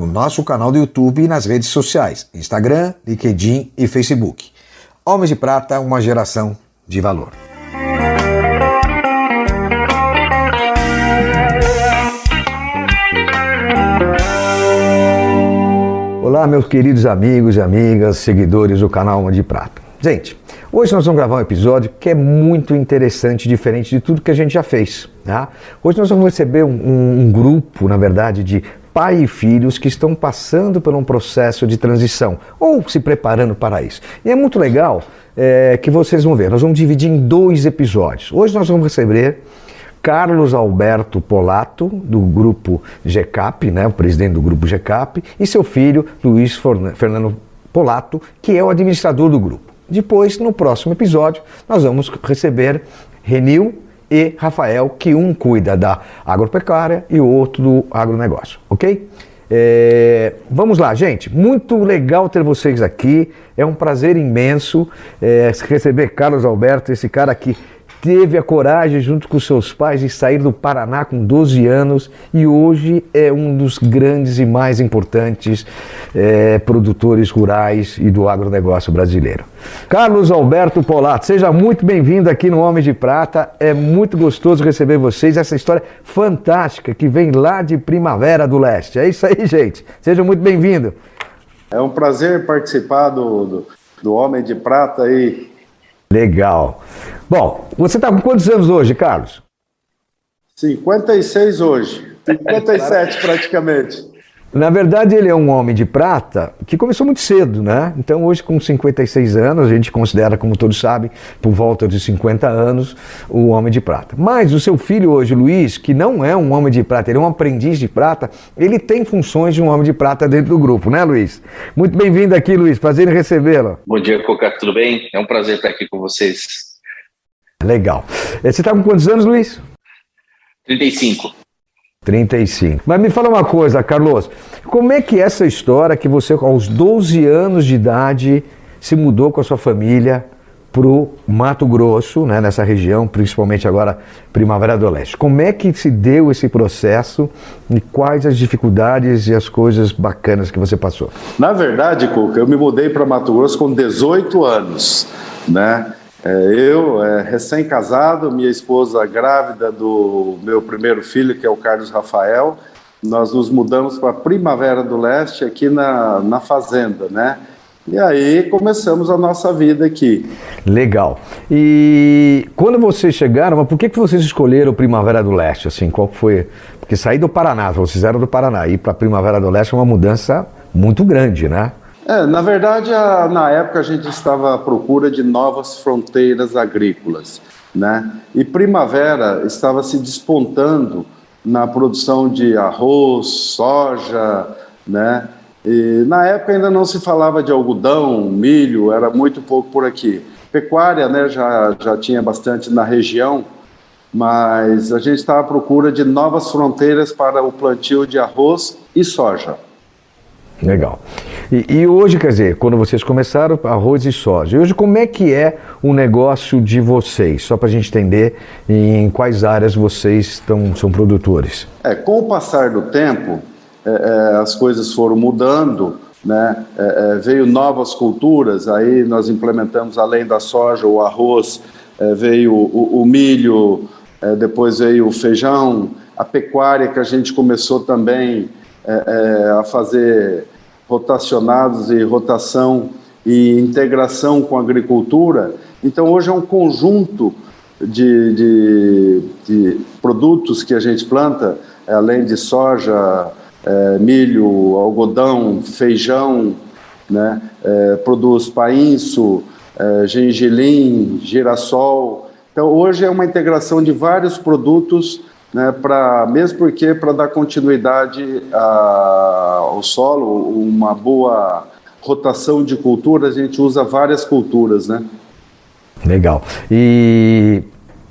no nosso canal do YouTube e nas redes sociais, Instagram, LinkedIn e Facebook. Homens de Prata, uma geração de valor. Olá, meus queridos amigos e amigas, seguidores do canal Homem de Prata. Gente, hoje nós vamos gravar um episódio que é muito interessante, diferente de tudo que a gente já fez. Tá? Hoje nós vamos receber um, um, um grupo, na verdade, de pai e filhos que estão passando por um processo de transição ou se preparando para isso. E é muito legal é, que vocês vão ver. Nós vamos dividir em dois episódios. Hoje nós vamos receber Carlos Alberto Polato, do grupo GCAP, né, o presidente do grupo GCAP, e seu filho Luiz Fernando Polato, que é o administrador do grupo. Depois, no próximo episódio, nós vamos receber Renil e Rafael, que um cuida da agropecuária e o outro do agronegócio, ok? É, vamos lá, gente. Muito legal ter vocês aqui. É um prazer imenso é, receber Carlos Alberto, esse cara que teve a coragem, junto com seus pais, de sair do Paraná com 12 anos e hoje é um dos grandes e mais importantes é, produtores rurais e do agronegócio brasileiro. Carlos Alberto Polato, seja muito bem-vindo aqui no Homem de Prata. É muito gostoso receber vocês, essa história fantástica que vem lá de Primavera do Leste. É isso aí, gente. Seja muito bem-vindo. É um prazer participar do, do, do Homem de Prata aí Legal. Bom, você está com quantos anos hoje, Carlos? 56 hoje. 57 praticamente. Na verdade, ele é um homem de prata que começou muito cedo, né? Então, hoje, com 56 anos, a gente considera, como todos sabem, por volta de 50 anos, o homem de prata. Mas o seu filho hoje, Luiz, que não é um homem de prata, ele é um aprendiz de prata, ele tem funções de um homem de prata dentro do grupo, né, Luiz? Muito bem-vindo aqui, Luiz. Prazer em recebê-lo. Bom dia, Coca. Tudo bem? É um prazer estar aqui com vocês. Legal. Eh, você está com quantos anos, Luiz? 35. 35. Mas me fala uma coisa, Carlos, como é que é essa história que você, aos 12 anos de idade, se mudou com a sua família para o Mato Grosso, né, nessa região, principalmente agora Primavera do Leste? Como é que se deu esse processo e quais as dificuldades e as coisas bacanas que você passou? Na verdade, Cuca, eu me mudei para Mato Grosso com 18 anos, né? É, eu, é, recém-casado, minha esposa grávida do meu primeiro filho, que é o Carlos Rafael, nós nos mudamos para Primavera do Leste, aqui na, na fazenda, né? E aí começamos a nossa vida aqui. Legal. E quando vocês chegaram, por que, que vocês escolheram Primavera do Leste? Assim, qual foi? Porque sair do Paraná, vocês eram do Paraná, ir para Primavera do Leste é uma mudança muito grande, né? É, na verdade, a, na época a gente estava à procura de novas fronteiras agrícolas, né? E primavera estava se despontando na produção de arroz, soja, né? E na época ainda não se falava de algodão, milho, era muito pouco por aqui. Pecuária, né, já, já tinha bastante na região, mas a gente estava à procura de novas fronteiras para o plantio de arroz e soja. Legal. E, e, hoje, quer dizer, quando vocês começaram, arroz e soja. E hoje, como é que é o negócio de vocês? Só para a gente entender em quais áreas vocês são produtores. É, com o passar do tempo, é, é, as coisas foram mudando, né? É, é veio novas culturas, aí nós implementamos, além da soja, o arroz, é, veio o, o milho, é, depois veio o feijão, a pecuária que a gente começou também a fazer rotacionados e rotação e integração com a agricultura. Então, hoje é um conjunto de, de, de produtos que a gente planta, além de soja, é, milho, algodão, feijão, né? É, produz painço, é, gengilim, girassol. Então, hoje é uma integração de vários produtos né, pra, mesmo porque para dar continuidade a, ao solo, uma boa rotação de cultura, a gente usa várias culturas, né? Legal. E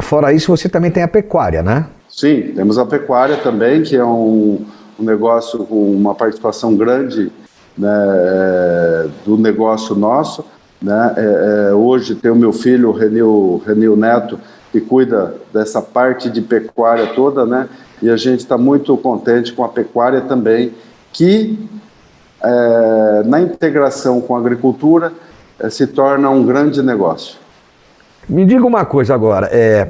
fora isso, você também tem a pecuária, né? Sim, temos a pecuária também, que é um, um negócio com uma participação grande né, é, do negócio nosso. Né? É, é, hoje tem o meu filho, o Renil, Renil Neto, que cuida dessa parte de pecuária toda, né? E a gente está muito contente com a pecuária também, que é, na integração com a agricultura é, se torna um grande negócio. Me diga uma coisa agora, é,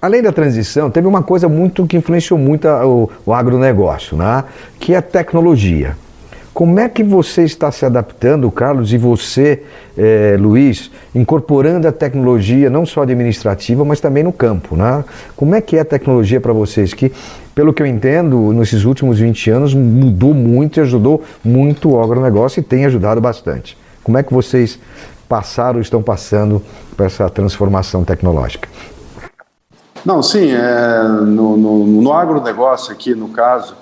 além da transição, teve uma coisa muito que influenciou muito a, o, o agronegócio, né? que é a tecnologia. Como é que você está se adaptando, Carlos, e você, eh, Luiz, incorporando a tecnologia não só administrativa, mas também no campo, né? Como é que é a tecnologia para vocês? Que, pelo que eu entendo, nesses últimos 20 anos mudou muito e ajudou muito o agronegócio e tem ajudado bastante. Como é que vocês passaram, estão passando por essa transformação tecnológica? Não, sim, é, no, no, no agronegócio aqui, no caso,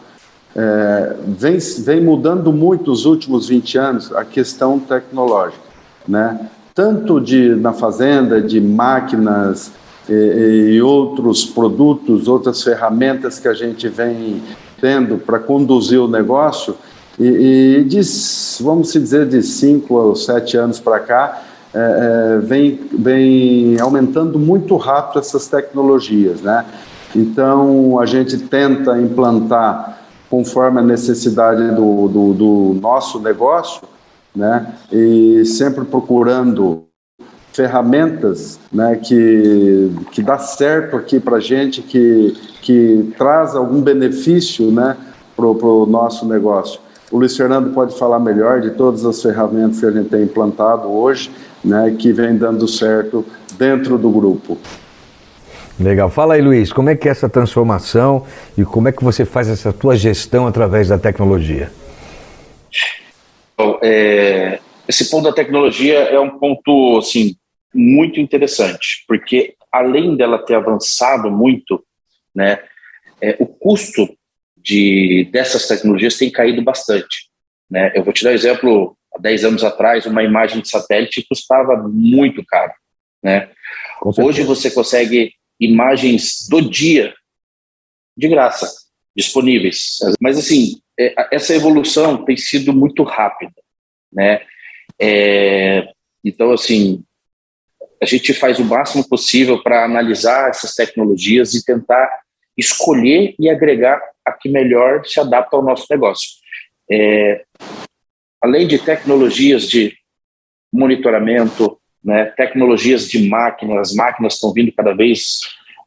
é, vem, vem mudando muito nos últimos 20 anos a questão tecnológica, né? tanto de, na fazenda, de máquinas e, e outros produtos, outras ferramentas que a gente vem tendo para conduzir o negócio, e, e de, vamos dizer, de 5 ou 7 anos para cá, é, é, vem, vem aumentando muito rápido essas tecnologias, né? Então, a gente tenta implantar conforme a necessidade do, do, do nosso negócio, né? E sempre procurando ferramentas né, que, que dá certo aqui para a gente, que, que traz algum benefício né, para o nosso negócio. O Luiz Fernando pode falar melhor de todas as ferramentas que a gente tem implantado hoje, né, que vem dando certo dentro do grupo. Legal. Fala aí, Luiz, como é que é essa transformação e como é que você faz essa tua gestão através da tecnologia? Bom, é, esse ponto da tecnologia é um ponto assim muito interessante, porque além dela ter avançado muito, né, é, o custo de dessas tecnologias tem caído bastante. Né? Eu vou te dar um exemplo. Há 10 anos atrás, uma imagem de satélite custava muito caro. Né? Hoje você consegue imagens do dia de graça disponíveis. Mas assim, é, essa evolução tem sido muito rápida, né? É, então assim, a gente faz o máximo possível para analisar essas tecnologias e tentar escolher e agregar a que melhor se adapta ao nosso negócio. É, além de tecnologias de monitoramento, né, tecnologias de máquinas, as máquinas estão vindo cada vez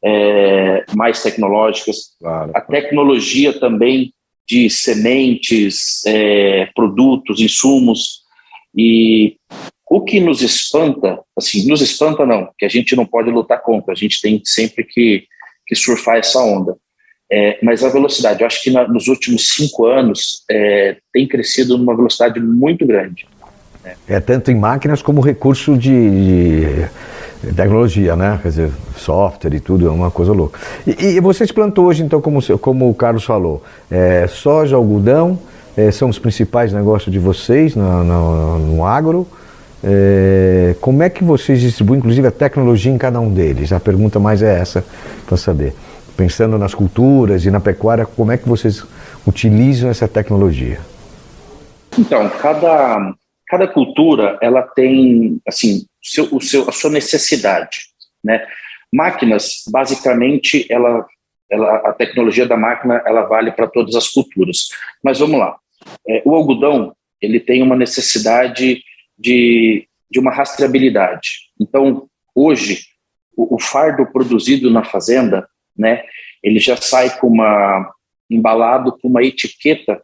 é, mais tecnológicas, claro. a tecnologia também de sementes, é, produtos, insumos, e o que nos espanta, assim, nos espanta não, que a gente não pode lutar contra, a gente tem sempre que, que surfar essa onda. É, mas a velocidade, eu acho que na, nos últimos cinco anos é, tem crescido numa velocidade muito grande. É tanto em máquinas como recurso de, de tecnologia, né? Quer dizer, software e tudo, é uma coisa louca. E, e vocês plantam hoje, então, como, como o Carlos falou, é, soja, algodão, é, são os principais negócios de vocês no, no, no agro. É, como é que vocês distribuem, inclusive, a tecnologia em cada um deles? A pergunta mais é essa, para saber. Pensando nas culturas e na pecuária, como é que vocês utilizam essa tecnologia? Então, cada, cada cultura ela tem assim seu, o seu, a sua necessidade, né? Máquinas, basicamente, ela, ela, a tecnologia da máquina ela vale para todas as culturas. Mas vamos lá, é, o algodão ele tem uma necessidade de, de uma rastreabilidade. Então, hoje, o, o fardo produzido na fazenda, né? Ele já sai com uma embalado com uma etiqueta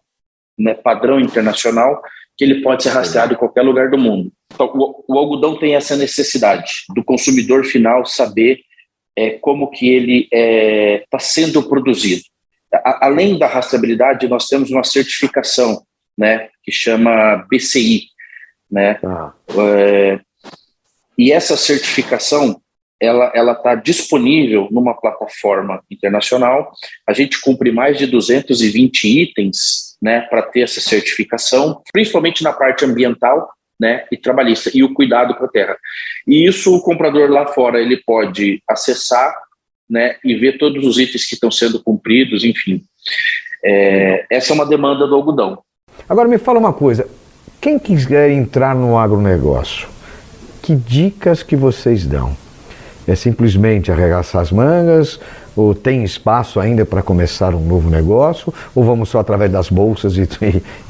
né, padrão internacional que ele pode ser rastreado em qualquer lugar do mundo. Então, o, o algodão tem essa necessidade do consumidor final saber é, como que ele está é, tá sendo produzido. A, além da rastreabilidade, nós temos uma certificação, né, que chama BCI, né? Ah. É, e essa certificação ela ela está disponível numa plataforma internacional. A gente cumpre mais de 220 itens, né, para ter essa certificação, principalmente na parte ambiental, né, e trabalhista e o cuidado com a terra. E isso o comprador lá fora ele pode acessar, né, e ver todos os itens que estão sendo cumpridos, enfim. É, essa é uma demanda do algodão. Agora me fala uma coisa, quem quiser entrar no agronegócio, que dicas que vocês dão? É simplesmente arregaçar as mangas? Ou tem espaço ainda para começar um novo negócio? Ou vamos só através das bolsas e,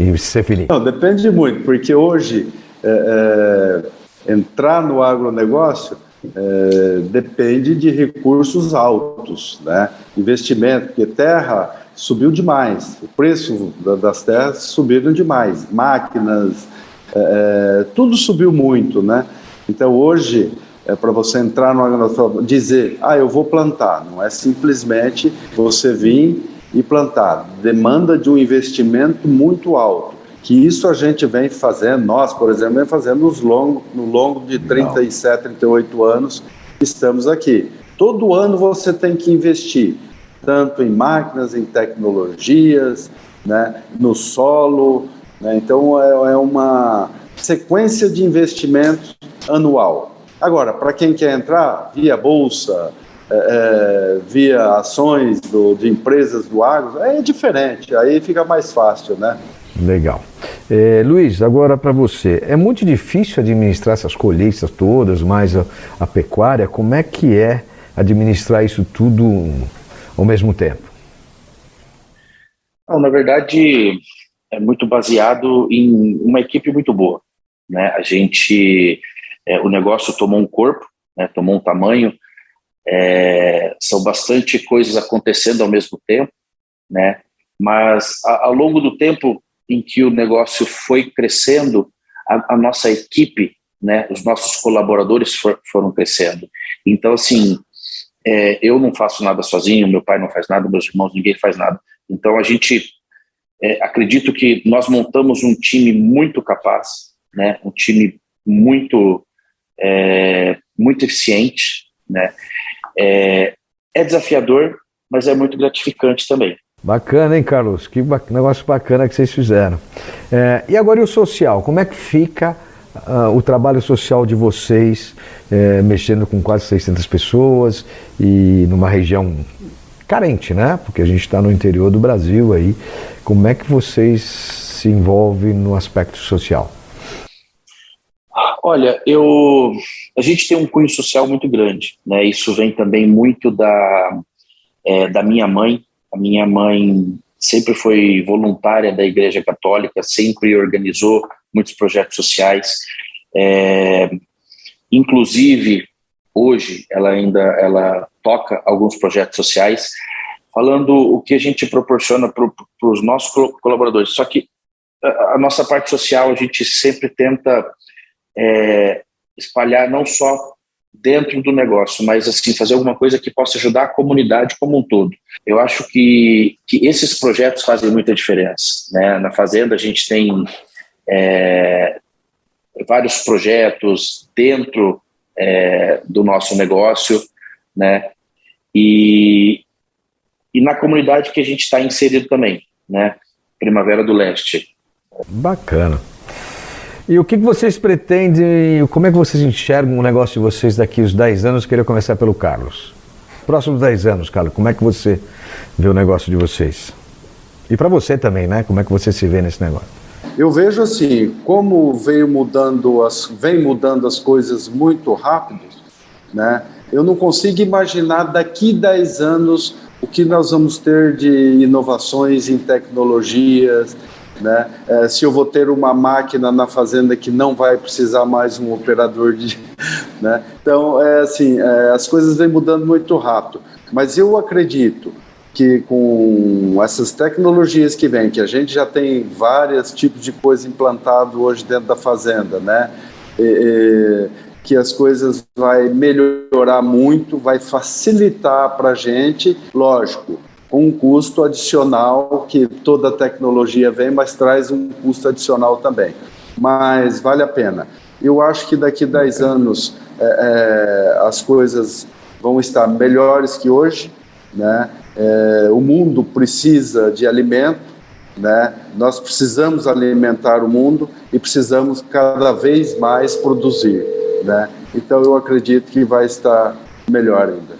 e, e ser feliz? Não, depende muito, porque hoje é, é, entrar no agronegócio é, depende de recursos altos, né? investimento, porque terra subiu demais, o preço das terras subiram demais, máquinas, é, é, tudo subiu muito, né? Então hoje é para você entrar no agronegócio, dizer, ah, eu vou plantar, não é simplesmente você vir e plantar, demanda de um investimento muito alto que isso a gente vem fazendo, nós, por exemplo, vem fazendo nos longo, no longo de 37, 38 anos que estamos aqui. Todo ano você tem que investir, tanto em máquinas, em tecnologias, né, no solo. Né, então, é, é uma sequência de investimentos anual. Agora, para quem quer entrar via bolsa, é, é, via ações do, de empresas do agro, é diferente, aí fica mais fácil, né? Legal. É, Luiz, agora para você, é muito difícil administrar essas colheitas todas, mais a, a, pecuária, como é que é administrar isso tudo ao mesmo tempo? Não, na verdade, é muito baseado em uma equipe muito boa. Né? A gente, é, o negócio tomou um corpo, né? tomou um tamanho, é, são bastante coisas acontecendo ao mesmo tempo, né? mas a, ao longo do tempo em que o negócio foi crescendo, a, a nossa equipe, né, os nossos colaboradores for, foram crescendo. Então, assim, é, eu não faço nada sozinho, meu pai não faz nada, meus irmãos, ninguém faz nada. Então, a gente, é, acredito que nós montamos um time muito capaz, né, um time muito, é, muito eficiente, né, é, é desafiador, mas é muito gratificante também. Bacana, hein, Carlos? Que negócio bacana que vocês fizeram. É, e agora e o social? Como é que fica uh, o trabalho social de vocês, é, mexendo com quase 600 pessoas e numa região carente, né? Porque a gente está no interior do Brasil aí. Como é que vocês se envolvem no aspecto social? Olha, eu, a gente tem um cunho social muito grande, né? Isso vem também muito da, é, da minha mãe, a minha mãe sempre foi voluntária da Igreja Católica, sempre organizou muitos projetos sociais. É, inclusive, hoje, ela ainda ela toca alguns projetos sociais, falando o que a gente proporciona para os nossos colaboradores. Só que a, a, nossa parte social, a gente sempre tenta é, espalhar não só dentro do negócio, mas assim fazer alguma coisa que possa ajudar a comunidade como um todo. Eu acho que, que esses projetos fazem muita diferença. Né? Na fazenda a gente tem é, vários projetos dentro é, do nosso negócio, né? E, e na comunidade que a gente está inserido também, né? Primavera do Leste. Bacana. E o que vocês pretendem, como é que vocês enxergam o negócio de vocês daqui os 10 anos? Queria começar pelo Carlos. Próximos 10 anos, Carlos, como é que você vê o negócio de vocês? E para você também, né? Como é que você se vê nesse negócio? Eu vejo assim, como veio mudando as, vem mudando as coisas muito rápido, né? Eu não consigo imaginar daqui 10 anos o que nós vamos ter de inovações em tecnologias, né? É, se eu vou ter uma máquina na fazenda que não vai precisar mais um operador de. Né? Então, é assim, é, as coisas vêm mudando muito rápido. Mas eu acredito que com essas tecnologias que vêm, que a gente já tem vários tipos de coisa implantado hoje dentro da fazenda, né? E, e, que as coisas vai melhorar muito, vai facilitar para a gente, lógico, com um custo adicional que toda tecnologia vem, mas traz um custo adicional também. Mas vale a pena. Eu acho que daqui a 10 anos é, é, as coisas vão estar melhores que hoje, né? É, o mundo precisa de alimento, né? Nós precisamos alimentar o mundo e precisamos cada vez mais produzir, né? Então eu acredito que vai estar melhor ainda.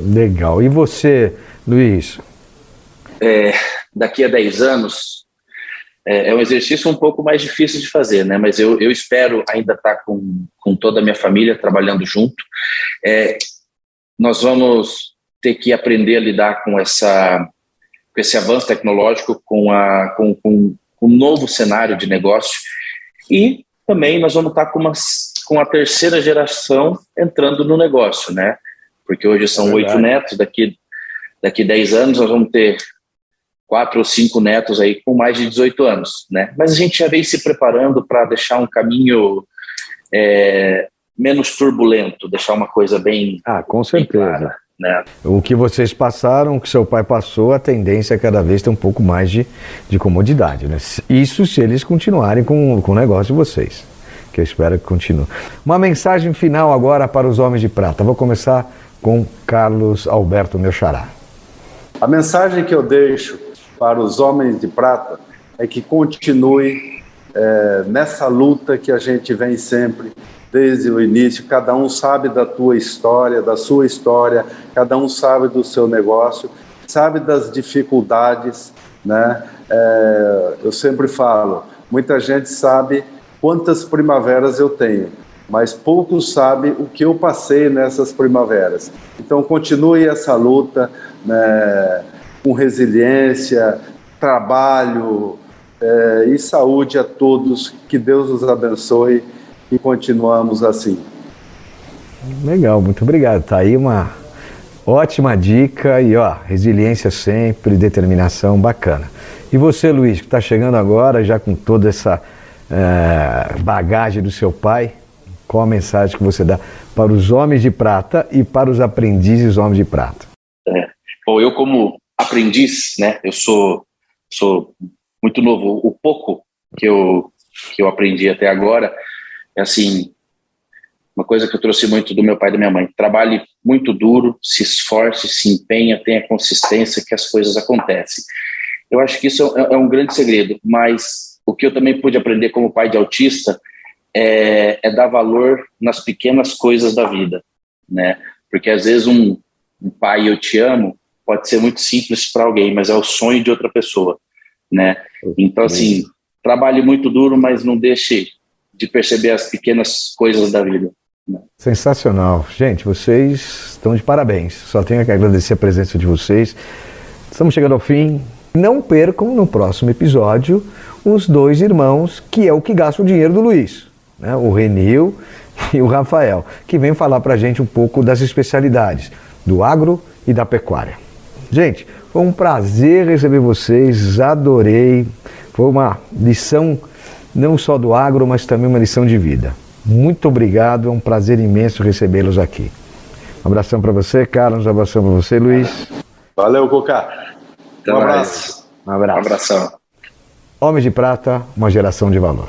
Legal. E você, Luiz? É, daqui a 10 anos é, é, um exercício um pouco mais difícil de fazer, né? Mas eu, eu espero ainda estar com, com toda a minha família trabalhando junto. É, nós vamos ter que aprender a lidar com essa com esse avanço tecnológico, com a com, com, com um novo cenário de negócio e também nós vamos estar com uma com a terceira geração entrando no negócio, né? Porque hoje são oito netos, daqui daqui dez anos nós vamos ter quatro ou cinco netos aí com mais de 18 anos, né? Mas a gente já vem se preparando para deixar um caminho é, menos turbulento, deixar uma coisa bem. Ah, com certeza. Clara, né? O que vocês passaram, o que seu pai passou, a tendência é cada vez ter um pouco mais de, de comodidade. Né? Isso se eles continuarem com, com o negócio de vocês, que eu espero que continue. Uma mensagem final agora para os homens de prata. Vou começar com Carlos Alberto, meu xará. A mensagem que eu deixo para os homens de prata é que continue é, nessa luta que a gente vem sempre desde o início, cada um sabe da tua história, da sua história, cada um sabe do seu negócio, sabe das dificuldades, né? É, eu sempre falo, muita gente sabe quantas primaveras eu tenho, mas poucos sabem o que eu passei nessas primaveras. Então continue essa luta né, com resiliência, trabalho é, e saúde a todos. Que Deus os abençoe e continuamos assim. Legal, muito obrigado. Tá aí uma ótima dica e ó, resiliência sempre, determinação, bacana. E você, Luiz, que está chegando agora já com toda essa é, bagagem do seu pai, qual a mensagem que você dá para os homens de prata e para os aprendizes homens de prata? É. Bom, eu como aprendiz, né, eu sou, sou muito novo. O pouco que eu, que eu aprendi até agora, é assim, uma coisa que eu trouxe muito do meu pai e da minha mãe. Trabalhe muito duro, se esforce, se empenha, tenha consistência que as coisas acontecem. Eu acho que isso é, é um grande segredo, mas o que eu também pude aprender como pai de autista é, é dar valor nas pequenas coisas da vida, né? Porque às vezes um, um pai eu te amo pode ser muito simples para alguém, mas é o sonho de outra pessoa, né? Então assim, trabalhe muito duro, mas não deixe de perceber as pequenas coisas da vida. Sensacional. Gente, vocês estão de parabéns. Só tenho que agradecer a presença de vocês. Estamos chegando ao fim. Não percam no próximo episódio os dois irmãos, que é o que gasta o dinheiro do Luiz, né? o Renil e o Rafael, que vem falar para a gente um pouco das especialidades do agro e da pecuária. Gente, foi um prazer receber vocês, adorei. Foi uma lição não só do agro, mas também uma lição de vida. Muito obrigado, é um prazer imenso recebê-los aqui. Um abração para você, Carlos, um abração para você, Luiz. Valeu, Coca. Um abraço. Um abraço. Um abração. Homens de Prata, uma geração de valor.